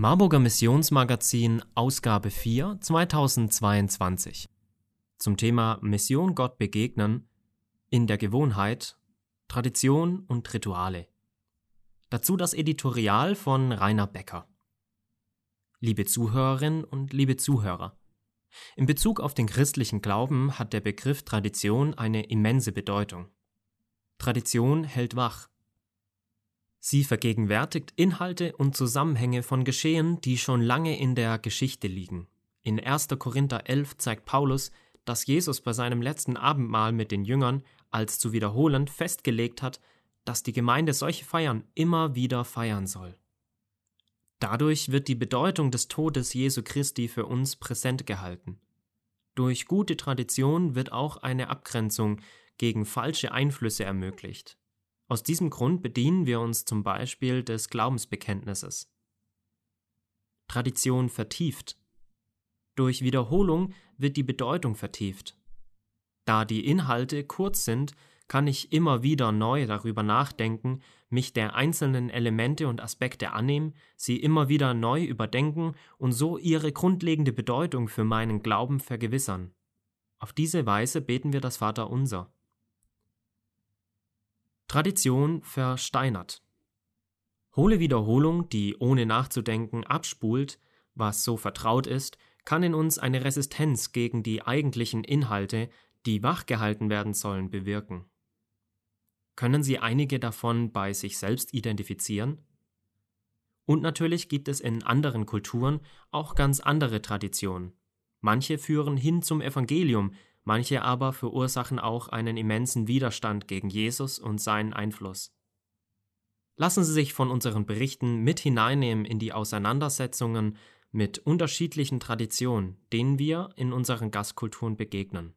Marburger Missionsmagazin Ausgabe 4 2022 zum Thema Mission Gott begegnen in der Gewohnheit, Tradition und Rituale. Dazu das Editorial von Rainer Becker. Liebe Zuhörerinnen und liebe Zuhörer, in Bezug auf den christlichen Glauben hat der Begriff Tradition eine immense Bedeutung. Tradition hält wach, Sie vergegenwärtigt Inhalte und Zusammenhänge von Geschehen, die schon lange in der Geschichte liegen. In 1. Korinther 11 zeigt Paulus, dass Jesus bei seinem letzten Abendmahl mit den Jüngern als zu wiederholend festgelegt hat, dass die Gemeinde solche Feiern immer wieder feiern soll. Dadurch wird die Bedeutung des Todes Jesu Christi für uns präsent gehalten. Durch gute Tradition wird auch eine Abgrenzung gegen falsche Einflüsse ermöglicht. Aus diesem Grund bedienen wir uns zum Beispiel des Glaubensbekenntnisses. Tradition vertieft. Durch Wiederholung wird die Bedeutung vertieft. Da die Inhalte kurz sind, kann ich immer wieder neu darüber nachdenken, mich der einzelnen Elemente und Aspekte annehmen, sie immer wieder neu überdenken und so ihre grundlegende Bedeutung für meinen Glauben vergewissern. Auf diese Weise beten wir das Vaterunser. Tradition versteinert. Hohle Wiederholung, die ohne nachzudenken abspult, was so vertraut ist, kann in uns eine Resistenz gegen die eigentlichen Inhalte, die wachgehalten werden sollen, bewirken. Können Sie einige davon bei sich selbst identifizieren? Und natürlich gibt es in anderen Kulturen auch ganz andere Traditionen. Manche führen hin zum Evangelium, manche aber verursachen auch einen immensen Widerstand gegen Jesus und seinen Einfluss. Lassen Sie sich von unseren Berichten mit hineinnehmen in die Auseinandersetzungen mit unterschiedlichen Traditionen, denen wir in unseren Gastkulturen begegnen.